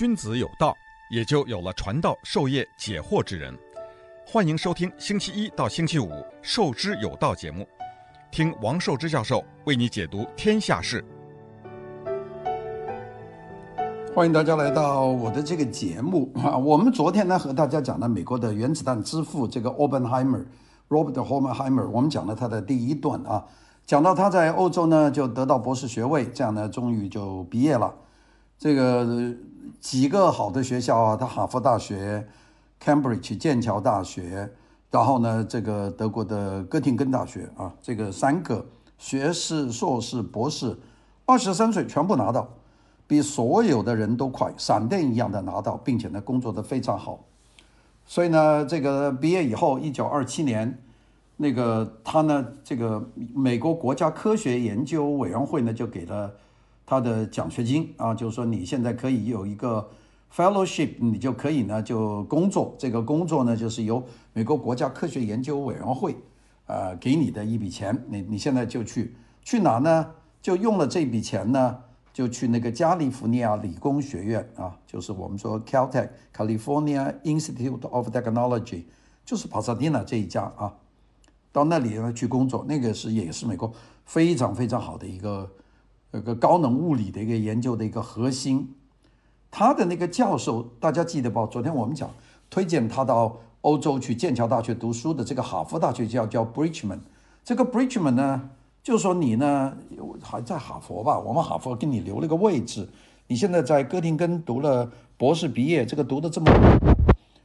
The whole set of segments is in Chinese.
君子有道，也就有了传道授业解惑之人。欢迎收听星期一到星期五《授之有道》节目，听王寿之教授为你解读天下事。欢迎大家来到我的这个节目啊！我们昨天呢和大家讲了美国的原子弹之父这个 Oppenheimer，Robert Oppenheimer，我们讲了他的第一段啊，讲到他在欧洲呢就得到博士学位，这样呢终于就毕业了。这个几个好的学校啊，他哈佛大学。Cambridge 剑桥大学，然后呢，这个德国的哥廷根大学啊，这个三个学士、硕士、博士，二十三岁全部拿到，比所有的人都快，闪电一样的拿到，并且呢，工作的非常好。所以呢，这个毕业以后，一九二七年，那个他呢，这个美国国家科学研究委员会呢，就给了他的奖学金啊，就是说你现在可以有一个。Fellowship，你就可以呢就工作，这个工作呢就是由美国国家科学研究委员会，呃给你的一笔钱，你你现在就去去哪呢？就用了这笔钱呢，就去那个加利福尼亚理工学院啊，就是我们说 Caltech，California Institute of Technology，就是帕萨迪纳这一家啊，到那里呢去工作，那个是也是美国非常非常好的一个一个高能物理的一个研究的一个核心。他的那个教授，大家记得吧？昨天我们讲推荐他到欧洲去剑桥大学读书的这个哈佛大学叫叫 Bridgman。这个 Bridgman 呢，就说你呢还在哈佛吧？我们哈佛给你留了个位置。你现在在哥廷根读了博士毕业，这个读的这么，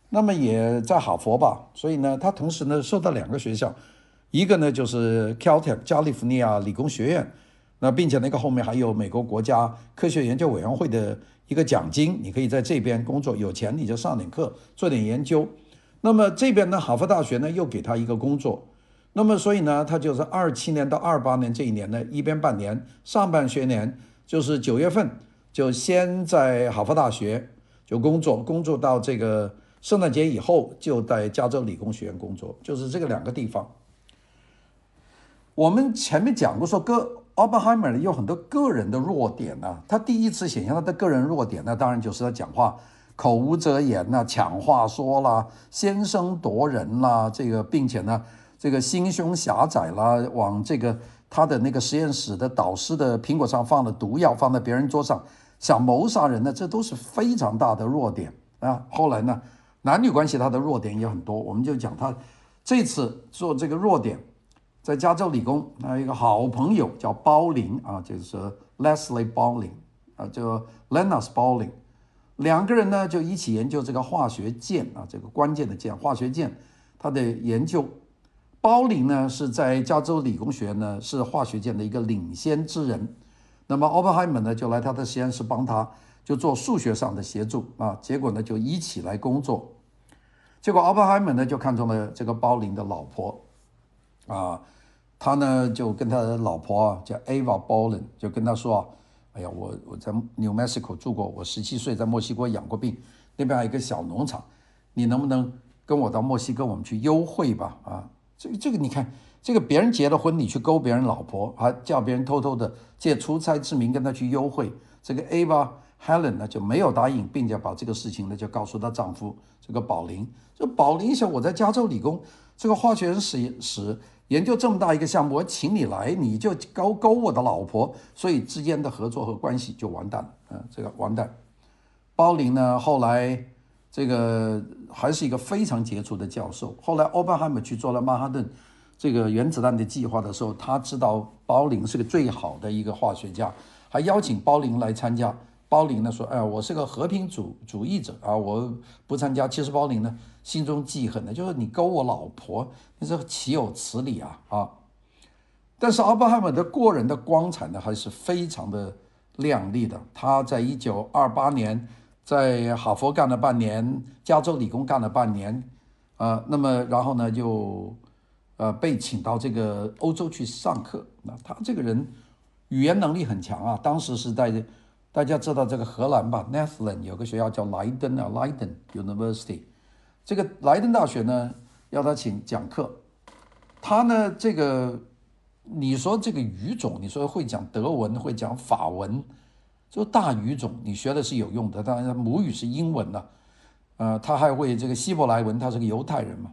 那么也在哈佛吧？所以呢，他同时呢受到两个学校，一个呢就是 Caltech 加利福尼亚理工学院，那并且那个后面还有美国国家科学研究委员会的。一个奖金，你可以在这边工作，有钱你就上点课，做点研究。那么这边呢，哈佛大学呢又给他一个工作。那么所以呢，他就是二七年到二八年这一年呢，一边半年，上半学年就是九月份就先在哈佛大学就工作，工作到这个圣诞节以后就在加州理工学院工作，就是这个两个地方。我们前面讲过说哥。奥本海默呢有很多个人的弱点呢、他第一次显现他的个人弱点那，当然就是他讲话口无遮言呐、抢话说啦，先声夺人啦，这个并且呢，这个心胸狭窄啦，往这个他的那个实验室的导师的苹果上放了毒药，放在别人桌上想谋杀人呢，这都是非常大的弱点啊。后来呢，男女关系他的弱点也很多，我们就讲他这次做这个弱点。在加州理工，还有一个好朋友叫鲍林啊，就是 Leslie Bowling 啊，叫 Linus Bowling，两个人呢就一起研究这个化学键啊，这个关键的键，化学键，他的研究。鲍林呢是在加州理工学院呢是化学键的一个领先之人，那么奥本海默呢就来他的实验室帮他，就做数学上的协助啊，结果呢就一起来工作，结果奥本海默呢就看中了这个鲍林的老婆。啊。他呢就跟他的老婆叫 Ava Bolin，就跟他说啊：“哎呀，我我在 New Mexico 住过，我十七岁在墨西哥养过病，那边还有一个小农场，你能不能跟我到墨西哥，我们去幽会吧？啊，这个这个你看，这个别人结了婚，你去勾别人老婆，还叫别人偷偷的借出差之名跟他去幽会，这个 Ava Helen 呢就没有答应，并且把这个事情呢就告诉她丈夫这个宝林，这宝林想我在加州理工这个化学实验室研究这么大一个项目，我请你来，你就勾勾我的老婆，所以之间的合作和关系就完蛋了。嗯，这个完蛋。鲍林呢，后来这个还是一个非常杰出的教授。后来奥本海默去做了曼哈顿这个原子弹的计划的时候，他知道鲍林是个最好的一个化学家，还邀请鲍林来参加。鲍林呢说：“哎，我是个和平主主义者啊，我不参加。”其实鲍林呢心中记恨的，就是你勾我老婆，你这岂有此理啊啊！但是奥本海默的过人的光彩呢，还是非常的亮丽的。他在一九二八年在哈佛干了半年，加州理工干了半年，啊、那么然后呢就呃被请到这个欧洲去上课。那他这个人语言能力很强啊，当时是在。大家知道这个荷兰吧？Netherlands 有个学校叫莱登啊，Leiden University。这个莱登大学呢，要他请讲课。他呢，这个你说这个语种，你说会讲德文，会讲法文，就大语种你学的是有用的，当然母语是英文的，呃，他还会这个希伯来文，他是个犹太人嘛。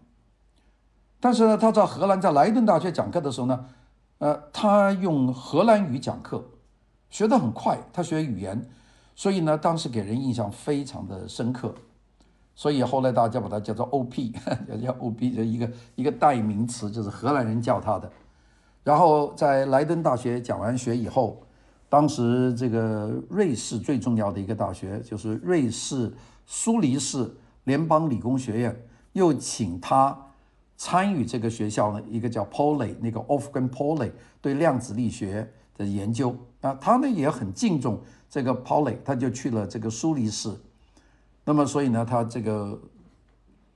但是呢，他在荷兰在莱顿大学讲课的时候呢，呃，他用荷兰语讲课，学得很快，他学语言，所以呢，当时给人印象非常的深刻。所以后来大家把它叫做 OP，叫叫 OP，就一个一个代名词，就是荷兰人叫他的。然后在莱登大学讲完学以后。当时这个瑞士最重要的一个大学就是瑞士苏黎世联邦理工学院，又请他参与这个学校的一个叫 Pauli 那个 Wolfgang Pauli 对量子力学的研究啊，他呢也很敬重这个 Pauli，他就去了这个苏黎世。那么所以呢，他这个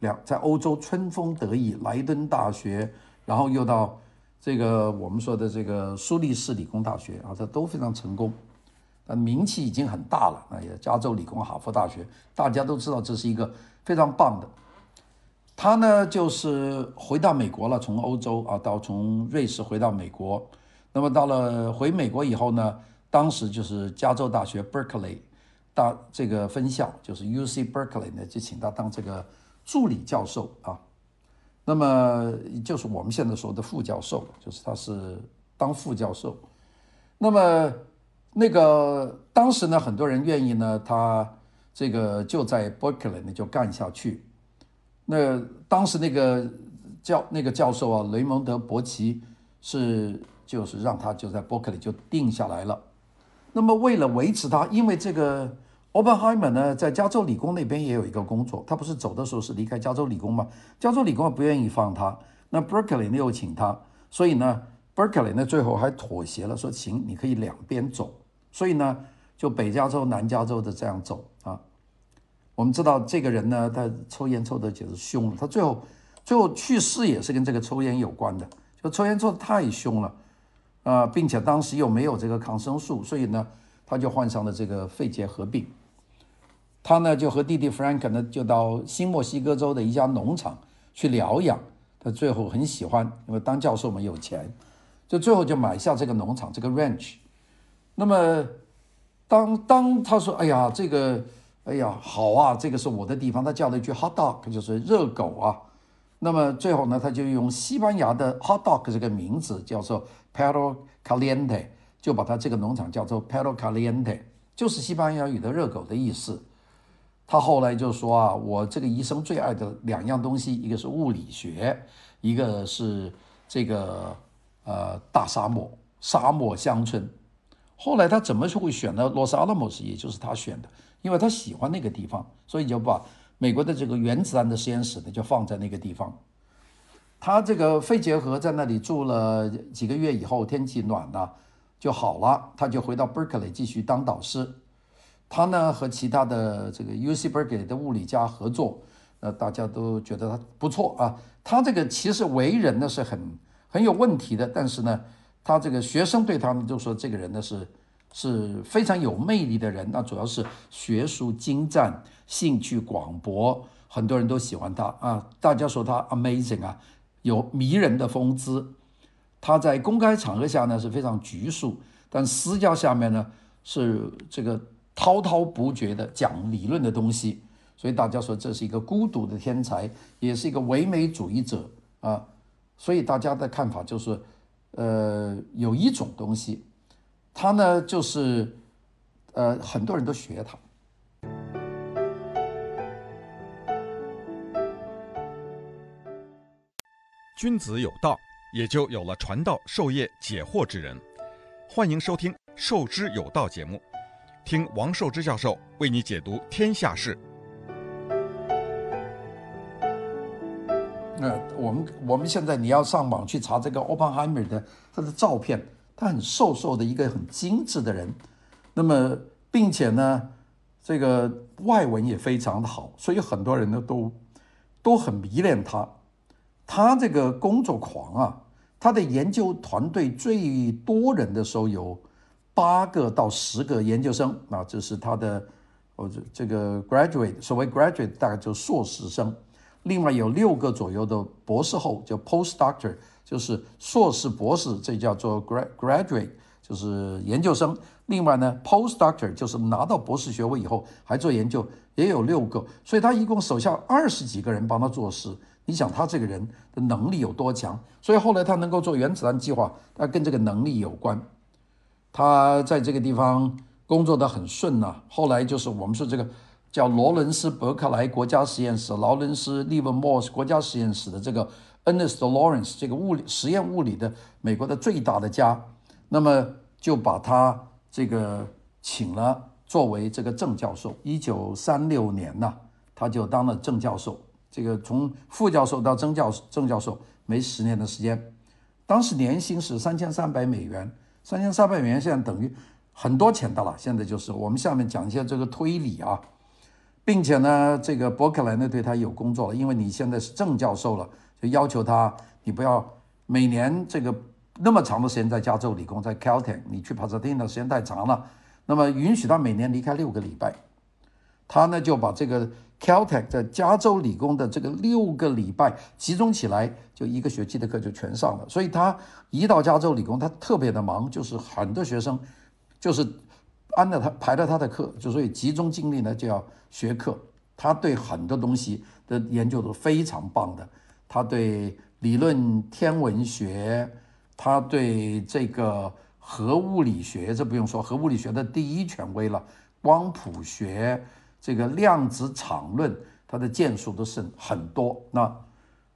两在欧洲春风得意，莱顿大学，然后又到。这个我们说的这个苏黎世理工大学啊，这都非常成功，但名气已经很大了。啊，也，加州理工、哈佛大学，大家都知道这是一个非常棒的。他呢，就是回到美国了，从欧洲啊，到从瑞士回到美国。那么到了回美国以后呢，当时就是加州大学 Berkeley 大这个分校，就是 UC Berkeley 呢，就请他当这个助理教授啊。那么就是我们现在说的副教授，就是他是当副教授。那么那个当时呢，很多人愿意呢，他这个就在伯克利呢就干下去。那当时那个教那个教授啊，雷蒙德·伯奇是就是让他就在伯克利就定下来了。那么为了维持他，因为这个。Oppenheimer 呢，在加州理工那边也有一个工作，他不是走的时候是离开加州理工吗？加州理工不愿意放他，那 Berkeley 呢又请他，所以呢，Berkeley 呢最后还妥协了，说行，你可以两边走，所以呢，就北加州、南加州的这样走啊。我们知道这个人呢，他抽烟抽的就是凶了，他最后最后去世也是跟这个抽烟有关的，就抽烟抽的太凶了啊，并且当时又没有这个抗生素，所以呢，他就患上了这个肺结核病。他呢就和弟弟 Frank 呢就到新墨西哥州的一家农场去疗养。他最后很喜欢，因为当教授嘛有钱，就最后就买下这个农场这个 ranch。那么当当他说：“哎呀，这个，哎呀，好啊，这个是我的地方。”他叫了一句 “hot dog”，就是热狗啊。那么最后呢，他就用西班牙的 hot dog 这个名字叫做 Perro Caliente，就把他这个农场叫做 Perro Caliente，就是西班牙语的热狗的意思。他后来就说啊，我这个一生最爱的两样东西，一个是物理学，一个是这个呃大沙漠，沙漠乡村。后来他怎么就会选了洛斯阿拉莫斯，也就是他选的，因为他喜欢那个地方，所以就把美国的这个原子弹的实验室呢就放在那个地方。他这个肺结核在那里住了几个月以后，天气暖了就好了，他就回到 Berkeley 继续当导师。他呢和其他的这个 UC Berkeley 的物理家合作，呃，大家都觉得他不错啊。他这个其实为人呢是很很有问题的，但是呢，他这个学生对他们就说这个人呢是是非常有魅力的人。那主要是学术精湛，兴趣广博，很多人都喜欢他啊。大家说他 amazing 啊，有迷人的风姿。他在公开场合下呢是非常拘束，但私交下面呢是这个。滔滔不绝的讲理论的东西，所以大家说这是一个孤独的天才，也是一个唯美主义者啊。所以大家的看法就是，呃，有一种东西，他呢就是，呃，很多人都学他。君子有道，也就有了传道授业解惑之人。欢迎收听《授之有道》节目。听王寿之教授为你解读天下事。那我们我们现在你要上网去查这个 Oppenheimer 的他的照片，他很瘦瘦的一个很精致的人，那么并且呢，这个外文也非常的好，所以很多人呢都都很迷恋他。他这个工作狂啊，他的研究团队最多人的时候有。八个到十个研究生啊，这是他的，哦，这这个 graduate，所谓 graduate 大概就硕士生，另外有六个左右的博士后，叫 postdoctor，就是硕士博士，这叫做 grad graduate，就是研究生。另外呢，postdoctor 就是拿到博士学位以后还做研究，也有六个。所以他一共手下二十几个人帮他做事。你想他这个人的能力有多强？所以后来他能够做原子弹计划，他跟这个能力有关。他在这个地方工作得很顺呐、后来就是我们说这个叫罗伦斯伯克莱国家实验室，劳伦斯利文莫斯国家实验室的这个 Ernest Lawrence 这个物理实验物理的美国的最大的家，那么就把他这个请了作为这个正教授。一九三六年呐、他就当了正教授。这个从副教授到正教正教授没十年的时间，当时年薪是三千三百美元，三千三百美元现在等于很多钱的了。现在就是我们下面讲一些这个推理啊，并且呢，这个伯克莱呢对他有工作了，因为你现在是正教授了，就要求他你不要每年这个那么长的时间在加州理工，在 Caltech，你去 Pasadena 的时间太长了，那么允许他每年离开六个礼拜，他呢就把这个。Caltech 在加州理工的这个六个礼拜集中起来，就一个学期的课就全上了。所以他一到加州理工，他特别的忙，就是很多学生就是按照他排了他的课，就所以集中精力呢就要学课。他对很多东西的研究都非常棒的，他对理论天文学，他对这个核物理学，这不用说，核物理学的第一权威了，光谱学。这个量子场论，它的建树都是很多。那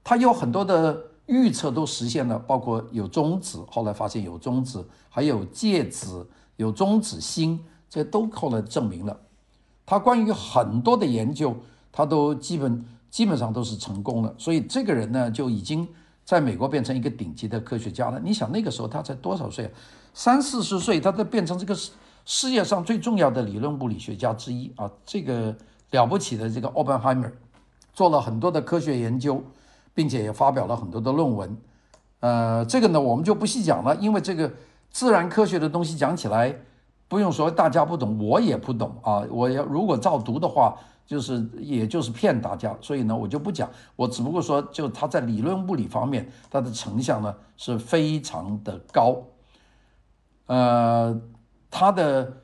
他有很多的预测都实现了，包括有中子，后来发现有中子，还有介子，有中子星，这都后来证明了。他关于很多的研究，他都基本基本上都是成功了。所以这个人呢，就已经在美国变成一个顶级的科学家了。你想那个时候他才多少岁啊？三四十岁，他都变成这个。世界上最重要的理论物理学家之一啊，这个了不起的这个奥本海默，做了很多的科学研究，并且也发表了很多的论文。呃，这个呢我们就不细讲了，因为这个自然科学的东西讲起来，不用说大家不懂，我也不懂啊。我要如果照读的话，就是也就是骗大家，所以呢我就不讲。我只不过说，就他在理论物理方面，他的成像呢是非常的高。呃。他的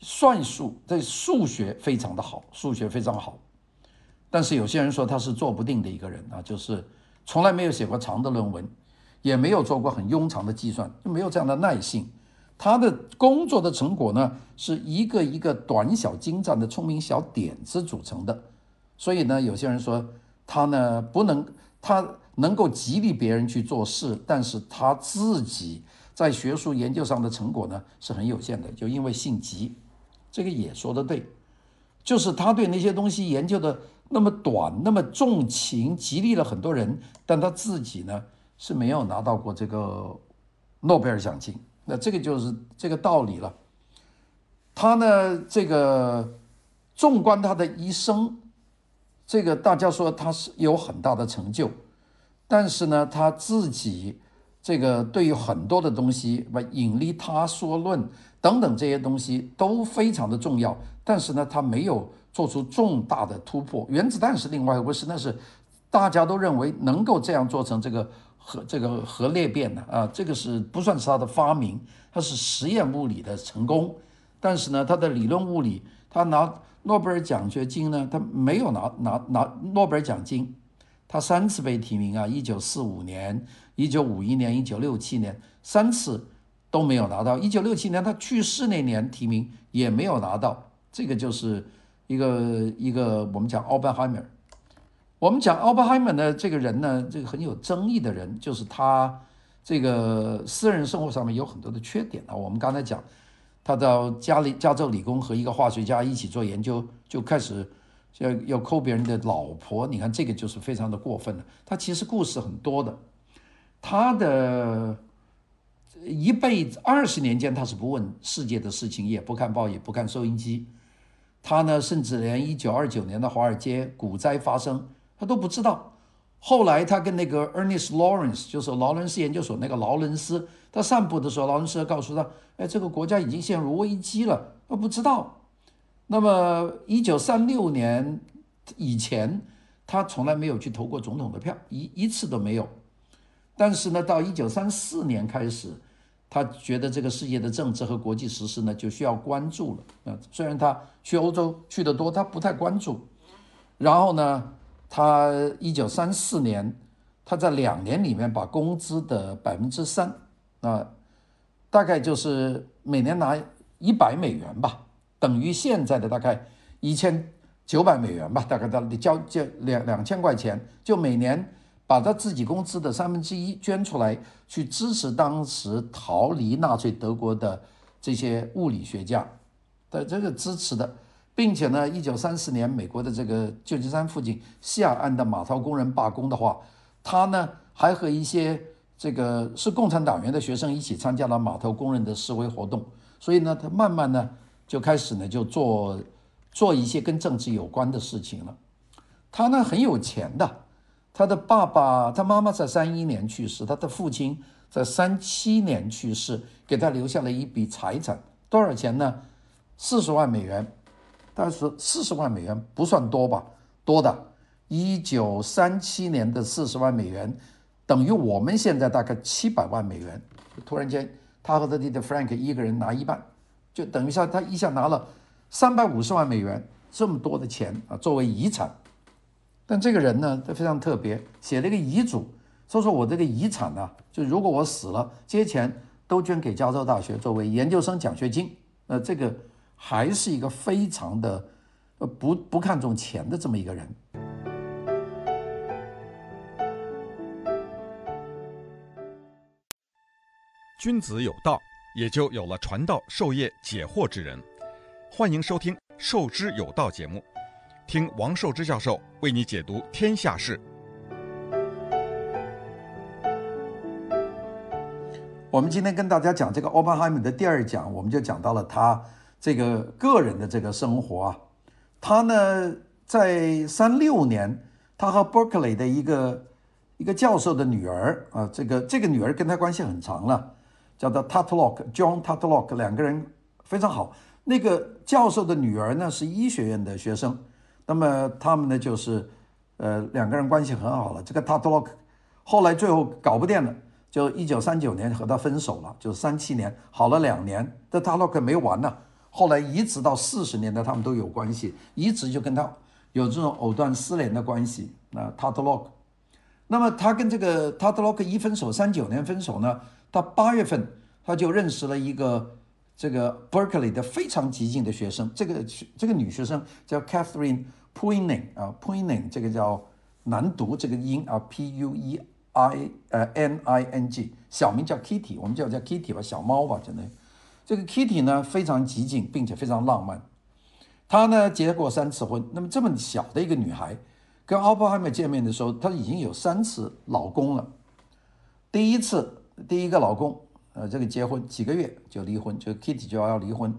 算术，这数学非常的好，数学非常好。但是有些人说他是做不定的一个人啊，就是从来没有写过长的论文，也没有做过很庸长的计算，就没有这样的耐性。他的工作的成果呢，是一个一个短小精湛的聪明小点子组成的。所以呢，有些人说他呢不能，他能够激励别人去做事，但是他自己。在学术研究上的成果呢是很有限的，就因为性急，这个也说得对，就是他对那些东西研究的那么短，那么重情，激励了很多人，但他自己呢是没有拿到过这个诺贝尔奖金，那这个就是这个道理了。他呢，这个纵观他的一生，这个大家说他是有很大的成就，但是呢，他自己。这个对于很多的东西，什么引力塌缩论等等这些东西都非常的重要，但是呢，他没有做出重大的突破。原子弹是另外一回事，那是大家都认为能够这样做成这个核这个核裂变的啊，这个是不算是他的发明，他是实验物理的成功。但是呢，他的理论物理，他拿诺贝尔奖学金呢，他没有拿拿拿诺贝尔奖金，他三次被提名啊，一九四五年。一九五一年、一九六七年三次都没有拿到。一九六七年他去世那年提名也没有拿到。这个就是一个一个我们讲奥本海默。我们讲奥本海默的，这个人呢，这个很有争议的人，就是他这个私人生活上面有很多的缺点啊。我们刚才讲，他到加利加州理工和一个化学家一起做研究，就开始要要抠别人的老婆。你看这个就是非常的过分了。他其实故事很多的。他的一辈子二十年间，他是不问世界的事情，也不看报，也不看收音机。他呢，甚至连一九二九年的华尔街股灾发生，他都不知道。后来他跟那个 Ernest Lawrence，就是劳伦斯研究所那个劳伦斯，他散步的时候，劳伦斯告诉他：“哎，这个国家已经陷入危机了。”他不知道。那么一九三六年以前，他从来没有去投过总统的票，一一次都没有。但是呢，到一九三四年开始，他觉得这个世界的政治和国际时事呢就需要关注了。啊，虽然他去欧洲去得多，他不太关注。然后呢，他一九三四年，他在两年里面把工资的百分之三，啊，大概就是每年拿一百美元吧，等于现在的大概一千九百美元吧，大概到交交两两千块钱，就每年把他自己工资的三分之一捐出来，去支持当时逃离纳粹德国的这些物理学家的这个支持的。并且呢，一九三四年，美国的这个旧金山附近西海岸的码头工人罢工的话，他呢还和一些这个是共产党员的学生一起参加了码头工人的示威活动。所以呢，他慢慢呢就开始呢就做做一些跟政治有关的事情了。他呢很有钱的，他的爸爸、他妈妈在三一年去世，他的父亲在三七年去世，给他留下了一笔财产，多少钱呢？四十万美元。但是四十万美元不算多吧？多的，一九三七年的四十万美元，等于我们现在大概七百万美元。突然间，他和他弟弟 Frank 一个人拿一半，就等于下他一下拿了三百五十万美元，这么多的钱啊，作为遗产。但这个人呢，他非常特别，写了一个遗嘱，说说我这个遗产呢，就如果我死了，这些钱都捐给加州大学作为研究生奖学金。那这个。还是一个非常的，呃，不不看重钱的这么一个人。君子有道，也就有了传道授业解惑之人。欢迎收听《授之有道》节目，听王寿之教授为你解读天下事。我们今天跟大家讲这个奥本海默的第二讲，我们就讲到了他。这个个人的这个生活啊，他呢，在三六年，他和伯克利的一个一个教授的女儿啊，这个这个女儿跟他关系很长了，叫做 Tatlock，John Tatlock，两个人非常好。那个教授的女儿呢是医学院的学生，那么他们呢就是呃两个人关系很好了。这个 Tatlock 后来最后搞不定了，就一九三九年和他分手了，就三七年好了两年，但 Tatlock 没完呢。后来一直到四十年代，他们都有关系，一直就跟他有这种藕断丝连的关系。那 Tatlock，那么他跟这个 Tatlock 一分手，三九年分手呢，他八月份他就认识了一个这个 Berkeley 的非常激进的学生，这个这个女学生叫 Catherine Pruining 啊，Pruining 这个叫难读这个音啊，P U E I 呃 N I N G，小名叫 Kitty，我们叫叫 Kitty 吧，小猫吧，真的。这个 Kitty 呢非常激进，并且非常浪漫。她呢结过三次婚。那么这么小的一个女孩，跟奥本海默见面的时候，她已经有三次老公了。第一次第一个老公，呃，这个结婚几个月就离婚，就 Kitty 就要离婚。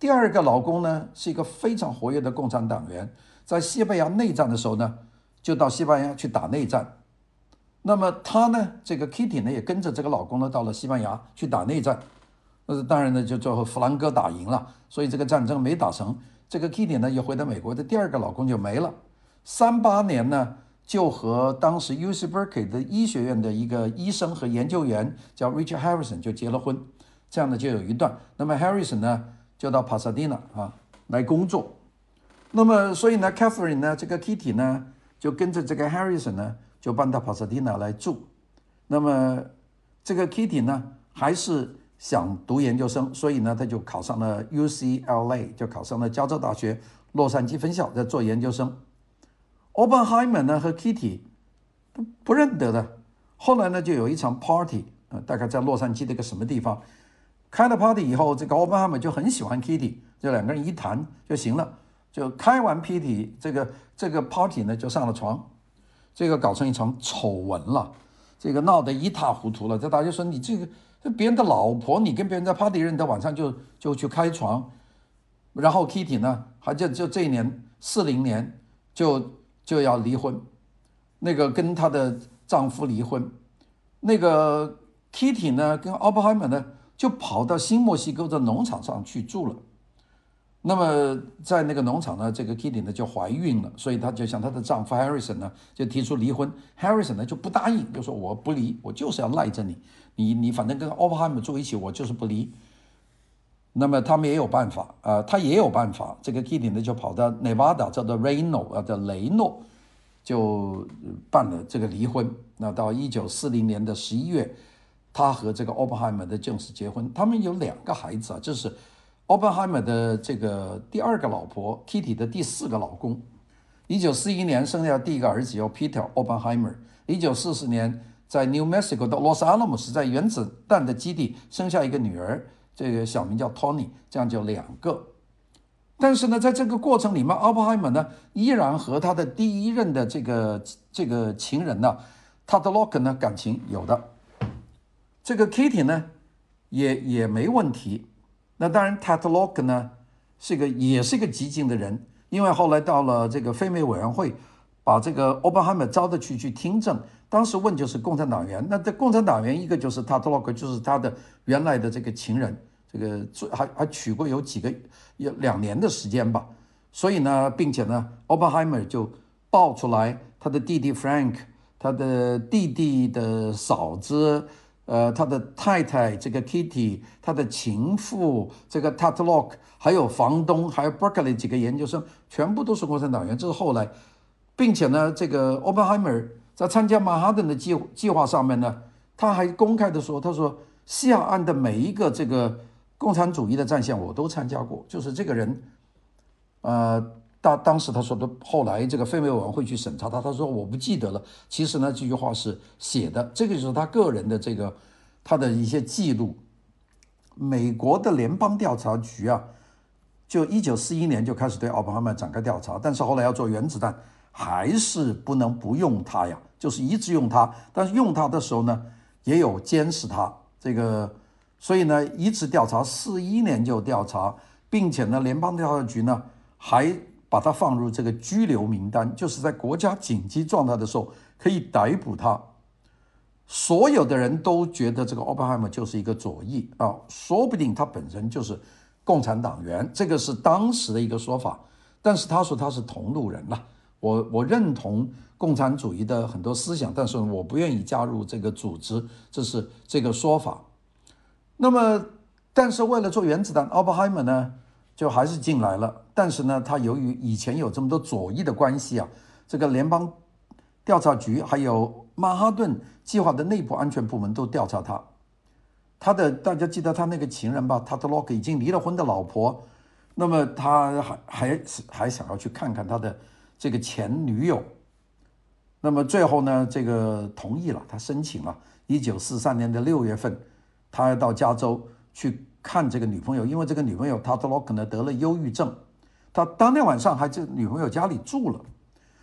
第二个老公呢是一个非常活跃的共产党员，在西班牙内战的时候呢，就到西班牙去打内战。那么她呢，这个 Kitty 呢也跟着这个老公呢到了西班牙去打内战。那当然呢，就最后弗兰哥打赢了，所以这个战争没打成。这个 Kitty 呢，又回到美国的第二个老公就没了。三八年呢，就和当时 UC Berkeley 的医学院的一个医生和研究员叫 Richard Harrison 就结了婚，这样呢就有一段。那么 Harrison 呢，就到 Pasadena 啊来工作。那么所以呢，Catherine 呢，这个 Kitty 呢，就跟着这个 Harrison 呢，就搬到 Pasadena 来住。那么这个 Kitty 呢，还是。想读研究生，所以呢，他就考上了 UCLA，就考上了加州大学洛杉矶分校，在做研究生。奥本海默呢和 Kitty 不不认得的，后来呢就有一场 party，呃，大概在洛杉矶的一个什么地方，开了 party 以后，这个奥本海默就很喜欢 Kitty，就两个人一谈就行了，就开完 Kitty 这个这个 party 呢就上了床，这个搞成一场丑闻了，这个闹得一塌糊涂了，这大家说你这个。别人的老婆，你跟别人在 party 认得，晚上就就去开床，然后 Kitty 呢，还就就这一年四零年就就要离婚，那个跟她的丈夫离婚，那个 Kitty 呢跟奥本海默呢就跑到新墨西哥的农场上去住了，那么在那个农场呢，这个 Kitty 呢就怀孕了，所以她就向她的丈夫 Harrison 呢就提出离婚。Harrison 呢就不答应，就说我不离，我就是要赖着你，你你反正跟 o p p e n h e i m 住一起，我就是不离。那么他们也有办法啊、呃，他也有办法。这个 Kitty 呢就跑到 Nevada 叫做 Reno 啊，叫雷诺，就办了这个离婚。那到一九四零年的十一月，他和这个 o p p e n h e i m 的正式结婚。他们有两个孩子啊，就是。o p p e n h e i m 的这个第二个老婆，Kitty 的第四个老公，一九四一年生下第一个儿子叫 Peter Oppenheimer，一九四四年在 New Mexico 的 Los Alamos 在原子弹的基地生下一个女儿，这个小名叫 Tony，这样就两个。但是呢，在这个过程里面，Oppenheimer 呢依然和他的第一任的这个这个情人呢，Tudlock 呢感情有的，这个 Kitty 呢也也没问题。那当然，Tatlock 呢是个也是个激进的人，因为后来到了这个非美委员会，把这个 Oppenheimer 招的去去听证，当时问就是共产党员，那这共产党员一个就是 Tatlock，就是他的原来的这个情人，这个还还娶过有几个有两年的时间吧，所以呢，并且呢，Oppenheimer 就爆出来他的弟弟 Frank，他的弟弟的嫂子。呃，他的太太这个 Kitty，他的情妇这个 Tatlock，还有房东，还有 Berkeley 几个研究生，全部都是共产党员。这是后来，并且呢，这个 Oppenheimer 在参加曼哈顿的计计划上面呢，他还公开的说，他说西海岸的每一个这个共产主义的战线我都参加过，就是这个人，呃。当当时他说的，后来这个非美委员会去审查他，他说我不记得了。其实呢，这句话是写的，这个就是他个人的这个他的一些记录。美国的联邦调查局啊，就一九四一年就开始对奥本海默展开调查，但是后来要做原子弹，还是不能不用他呀，就是一直用他。但是用他的时候呢，也有监视他这个，所以呢，一直调查，四一年就调查，并且呢，联邦调查局呢还。把他放入这个拘留名单，就是在国家紧急状态的时候可以逮捕他。所有的人都觉得这个奥本海默就是一个左翼啊，说不定他本身就是共产党员，这个是当时的一个说法。但是他说他是同路人了，我我认同共产主义的很多思想，但是我不愿意加入这个组织，这是这个说法。那么，但是为了做原子弹，奥本海默呢？就还是进来了，但是呢，他由于以前有这么多左翼的关系啊，这个联邦调查局还有曼哈顿计划的内部安全部门都调查他。他的大家记得他那个情人吧，他的 Tatlock 已经离了婚的老婆，那么他还还还想要去看看他的这个前女友。那么最后呢，这个同意了，他申请了。一九四三年的六月份，他要到加州去。看这个女朋友，因为这个女朋友她可能得了忧郁症，他当天晚上还在女朋友家里住了，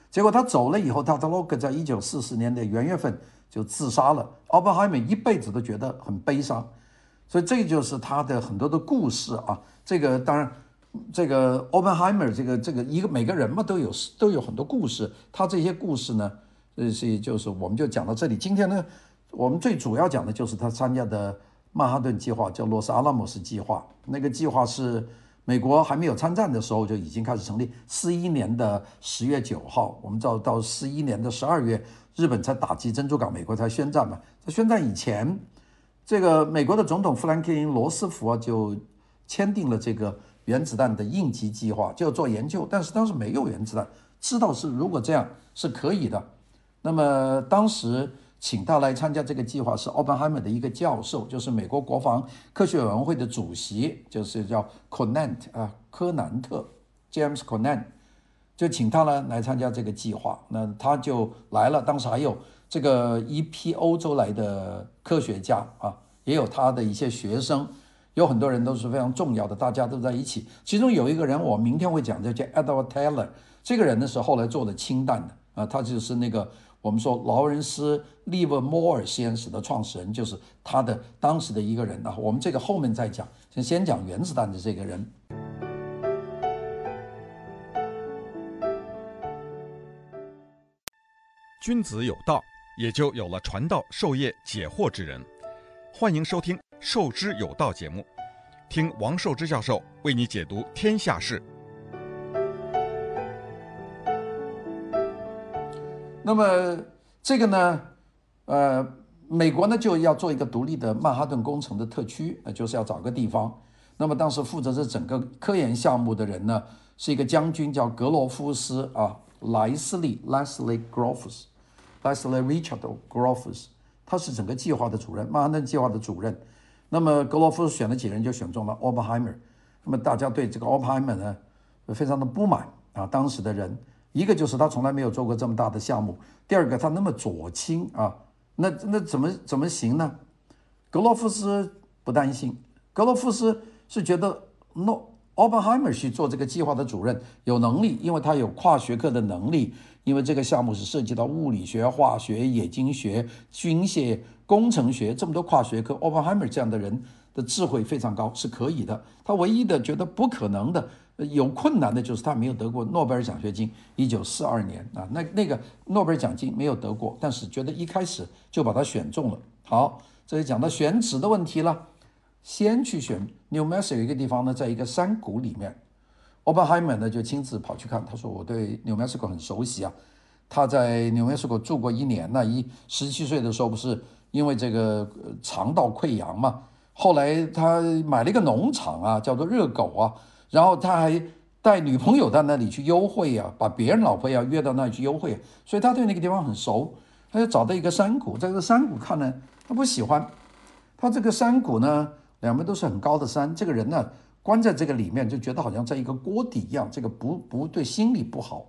结果他走了以后，他在一九四四年的元月份就自杀了。奥本海默一辈子都觉得很悲伤，所以这就是他的很多的故事啊。这个当然，这个 openheimer 这个这个一个每个人嘛都有都有很多故事，他这些故事呢，这些就是我们就讲到这里。今天呢，我们最主要讲的就是他参加的。曼哈顿计划叫洛斯阿拉莫斯计划，那个计划是美国还没有参战的时候就已经开始成立。四一年的十月九号，我们知道到四一年的十二月，日本才打击珍珠港，美国才宣战嘛。在宣战以前，这个美国的总统富兰克林罗斯福啊就签订了这个原子弹的应急计划，就做研究。但是当时没有原子弹，知道是如果这样是可以的。那么当时。请他来参加这个计划是奥本海默的一个教授，就是美国国防科学委员会的主席，就是叫 Conant 啊，柯南特 James Conant，就请他呢来参加这个计划。那他就来了，当时还有这个一批欧洲来的科学家啊，也有他的一些学生，有很多人都是非常重要的，大家都在一起。其中有一个人，我明天会讲，就叫 Edward Taylor 这个人呢是后来做的氢弹的啊，他就是那个。我们说劳伦斯·利弗莫尔实验室的创始人就是他的当时的一个人啊，我们这个后面再讲，先先讲原子弹的这个人。君子有道，也就有了传道授业解惑之人。欢迎收听《受之有道》节目。听王寿之教授为你解读天下事。那么这个呢，呃，美国呢就要做一个独立的曼哈顿工程的特区，那就是要找个地方。那么当时负责这整个科研项目的人呢，是一个将军叫格罗夫斯啊，莱斯利 （Leslie Groves），Leslie Richard Groves，他是整个计划的主任，曼哈顿计划的主任。那么格罗夫斯选了几人，就选中了奥本海默。那么大家对这个奥本海默呢，非常的不满啊。当时的人，一个就是他从来没有做过这么大的项目，第二个他那么左倾啊，那那怎么怎么行呢？格罗夫斯不担心，格罗夫斯是觉得诺奥本海默去做这个计划的主任有能力，因为他有跨学科的能力，因为这个项目是涉及到物理学、化学、冶金学、军械。工程学这么多跨学科，奥本海默这样的人的智慧非常高，是可以的。他唯一的觉得不可能的、有困难的就是他没有得过诺贝尔奖学金。一九四二年啊，那那个诺贝尔奖金没有得过，但是觉得一开始就把他选中了。好，这里讲到选址的问题了。先去选 New Mexico 有一个地方呢，在一个山谷里面，奥本海默呢就亲自跑去看。他说：“我对 New Mexico 很熟悉啊，他在 New Mexico 住过一年。那一十七岁的时候不是。”因为这个肠道溃疡嘛，后来他买了一个农场啊，叫做热狗啊，然后他还带女朋友到那里去幽会啊，把别人老婆要约到那里去幽会，所以他对那个地方很熟。他就找到一个山谷，在这个山谷看呢，他不喜欢。他这个山谷呢，两边都是很高的山，这个人呢关在这个里面就觉得好像在一个锅底一样，这个不不对心里不好。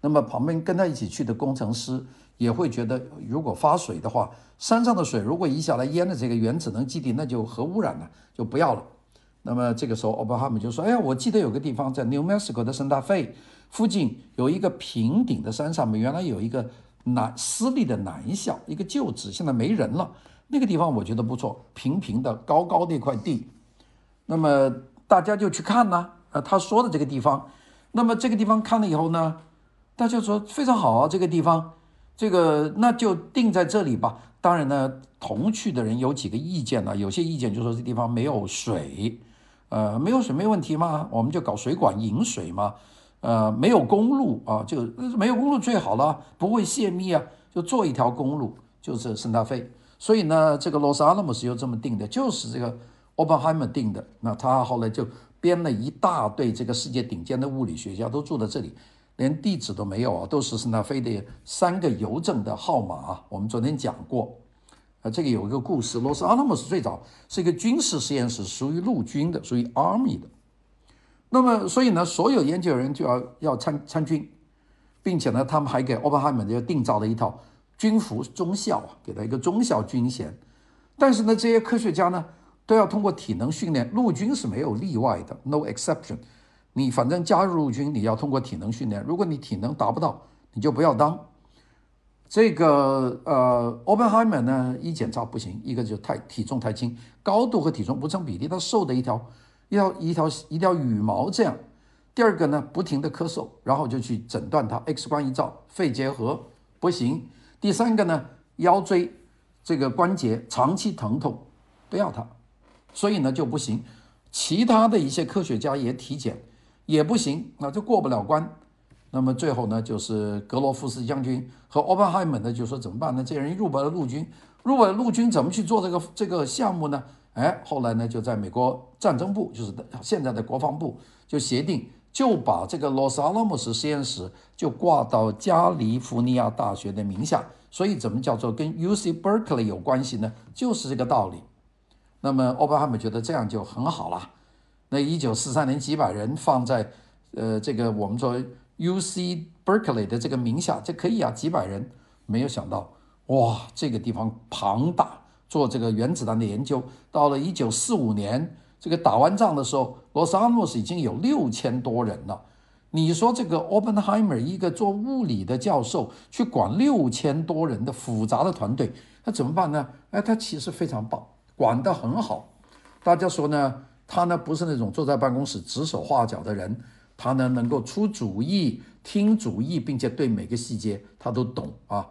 那么旁边跟他一起去的工程师也会觉得，如果发水的话，山上的水如果一下来淹了这个原子能基地，那就核污染了，就不要了。那么这个时候，奥巴哈姆就说：“哎呀，我记得有个地方在 New Mexico 的圣达菲附近，有一个平顶的山上面，原来有一个男私立的男校，一个旧址，现在没人了。那个地方我觉得不错，平平的、高高的一块地。那么大家就去看呢。呃，他说的这个地方，那么这个地方看了以后呢？”大家说非常好啊，这个地方，这个那就定在这里吧。当然呢，同去的人有几个意见呢？有些意见就说这地方没有水，呃，没有水没问题嘛，我们就搞水管引水嘛。呃，没有公路啊，就没有公路最好了，不会泄密啊，就做一条公路，就是圣达菲。所以呢，这个 Los Alamos 又这么定的，就是这个 Oppenheimer 定的。那他后来就编了一大堆这个世界顶尖的物理学家都住在这里。连地址都没有啊，都是是那非得三个邮政的号码啊。我们昨天讲过，啊，这个有一个故事，罗斯阿拉莫斯最早是一个军事实验室，属于陆军的，属于 Army 的。那么，所以呢，所有研究人员就要要参参军，并且呢，他们还给奥本海默就定造了一套军服中校啊，给他一个中校军衔。但是呢，这些科学家呢，都要通过体能训练，陆军是没有例外的，no exception。你反正加入陆军，你要通过体能训练。如果你体能达不到，你就不要当。这个呃，，Oppenheimer 呢，一检查不行，一个就太体重太轻，高度和体重不成比例，他瘦的一条一条一条一条羽毛这样。第二个呢，不停的咳嗽，然后就去诊断他，X 光一照，肺结核不行。第三个呢，腰椎这个关节长期疼痛，不要他，所以呢就不行。其他的一些科学家也体检。也不行，那就过不了关。那么最后呢，就是格罗夫斯将军和奥本海默呢，就说怎么办呢？这人入不了陆军，入不了陆军怎么去做这个这个项目呢？哎，后来呢，就在美国战争部，就是现在的国防部，就协定就把这个罗斯阿拉莫斯实验室就挂到加利福尼亚大学的名下。所以怎么叫做跟 UC Berkeley 有关系呢？就是这个道理。那么奥本海默觉得这样就很好了。那一九四三年几百人放在，呃，这个我们说 U C Berkeley 的这个名下，这可以啊，几百人。没有想到，哇，这个地方庞大，做这个原子弹的研究。到了一九四五年，这个打完仗的时候，罗斯阿莫斯已经有六千多人了。你说这个 Oppenheimer 一个做物理的教授去管六千多人的复杂的团队，他怎么办呢？哎，他其实非常棒，管得很好。大家说呢？他呢不是那种坐在办公室指手画脚的人，他呢能够出主意、听主意，并且对每个细节他都懂啊。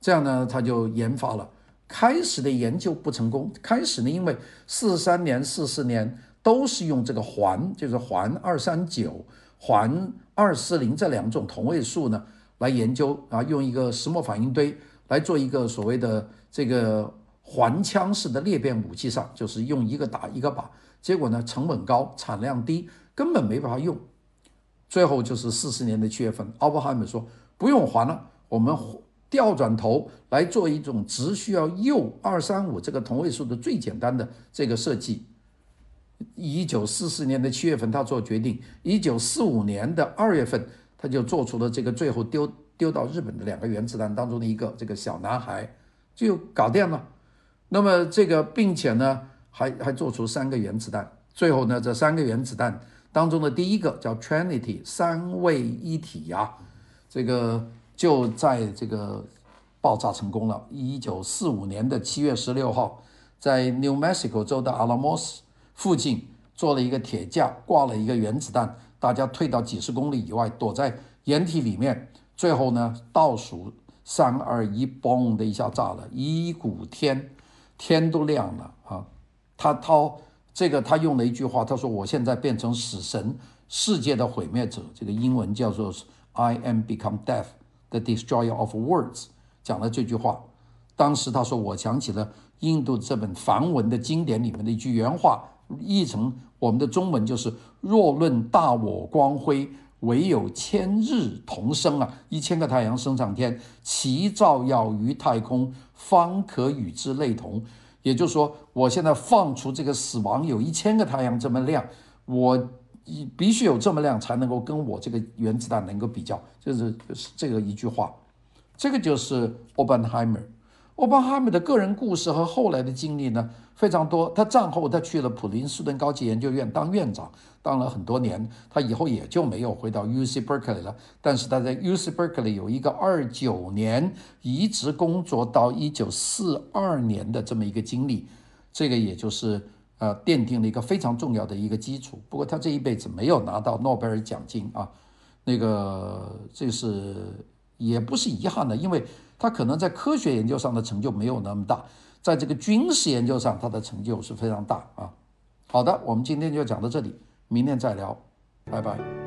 这样呢，他就研发了。开始的研究不成功，开始呢因为四三年、四四年都是用这个环，就是环二三九、环二四零这两种同位素呢来研究啊，用一个石墨反应堆来做一个所谓的这个环枪式的裂变武器上，就是用一个打一个靶，结果呢成本高，产量低，根本没办法用。最后就是四十年的七月份，奥本海默说不用还了，我们调转头来做一种只需要铀二三五这个同位素的最简单的这个设计。一九四四年的七月份，他做决定；一九四五年的二月份，他就做出了这个最后丢丢到日本的两个原子弹当中的一个这个小男孩，就搞定了。那么这个，并且呢，还还做出三个原子弹。最后呢，这三个原子弹。当中的第一个叫 Trinity 三位一体呀，这个就在这个爆炸成功了。一九四五年的七月十六号，在 New Mexico 州的 Alamos 附近做了一个铁架，挂了一个原子弹，大家退到几十公里以外，躲在掩体里面。最后呢，倒数三二一，嘣的一下炸了，一股天，天都亮了啊！他掏。这个他用了一句话，他说：“我现在变成死神，世界的毁灭者。”这个英文叫做 “I am become death, the destroyer of words”。讲了这句话，当时他说：“我想起了印度这本梵文的经典里面的一句原话，译成我们的中文就是：‘若论大我光辉，唯有千日同生啊！一千个太阳升上天，其照耀于太空，方可与之类同。’”也就是说，我现在放出这个死亡有一千个太阳这么亮，我必须有这么亮才能够跟我这个原子弹能够比较，就是这个一句话，这个就是 openheimer。奥巴哈姆的个人故事和后来的经历呢，非常多。他战后他去了普林斯顿高级研究院当院长，当了很多年。他以后也就没有回到 UC Berkeley 了。但是他在 UC Berkeley 有一个二九年一直工作到一九四二年的这么一个经历，这个也就是呃奠定了一个非常重要的一个基础。不过他这一辈子没有拿到诺贝尔奖金啊，那个这是也不是遗憾的，因为。他可能在科学研究上的成就没有那么大，在这个军事研究上，他的成就是非常大啊。好的，我们今天就讲到这里，明天再聊，拜拜。